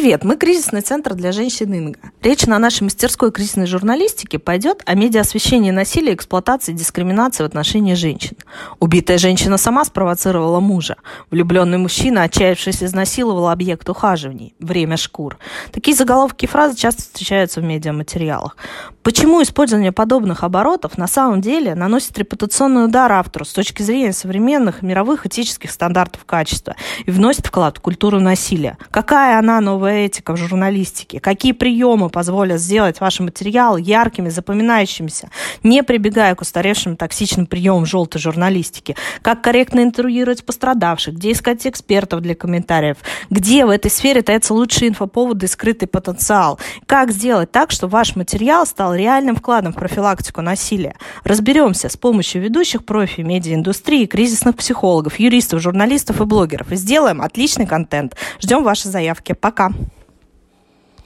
Привет, мы кризисный центр для женщин Инга. Речь на нашей мастерской кризисной журналистики пойдет о медиаосвещении насилия, эксплуатации дискриминации в отношении женщин. Убитая женщина сама спровоцировала мужа. Влюбленный мужчина, отчаявшись, изнасиловал объект ухаживаний. Время шкур. Такие заголовки и фразы часто встречаются в медиаматериалах. Почему использование подобных оборотов на самом деле наносит репутационный удар автору с точки зрения современных мировых этических стандартов качества и вносит вклад в культуру насилия? Какая она новая этика в журналистике? Какие приемы позволят сделать ваши материалы яркими, запоминающимися, не прибегая к устаревшим токсичным приемам желтой журналистики? Как корректно интервьюировать пострадавших? Где искать экспертов для комментариев? Где в этой сфере таятся лучшие инфоповоды и скрытый потенциал? Как сделать так, чтобы ваш материал стал реальным вкладом в профилактику насилия? Разберемся с помощью ведущих профи медиаиндустрии, кризисных психологов, юристов, журналистов и блогеров. И сделаем отличный контент. Ждем ваши заявки. Пока!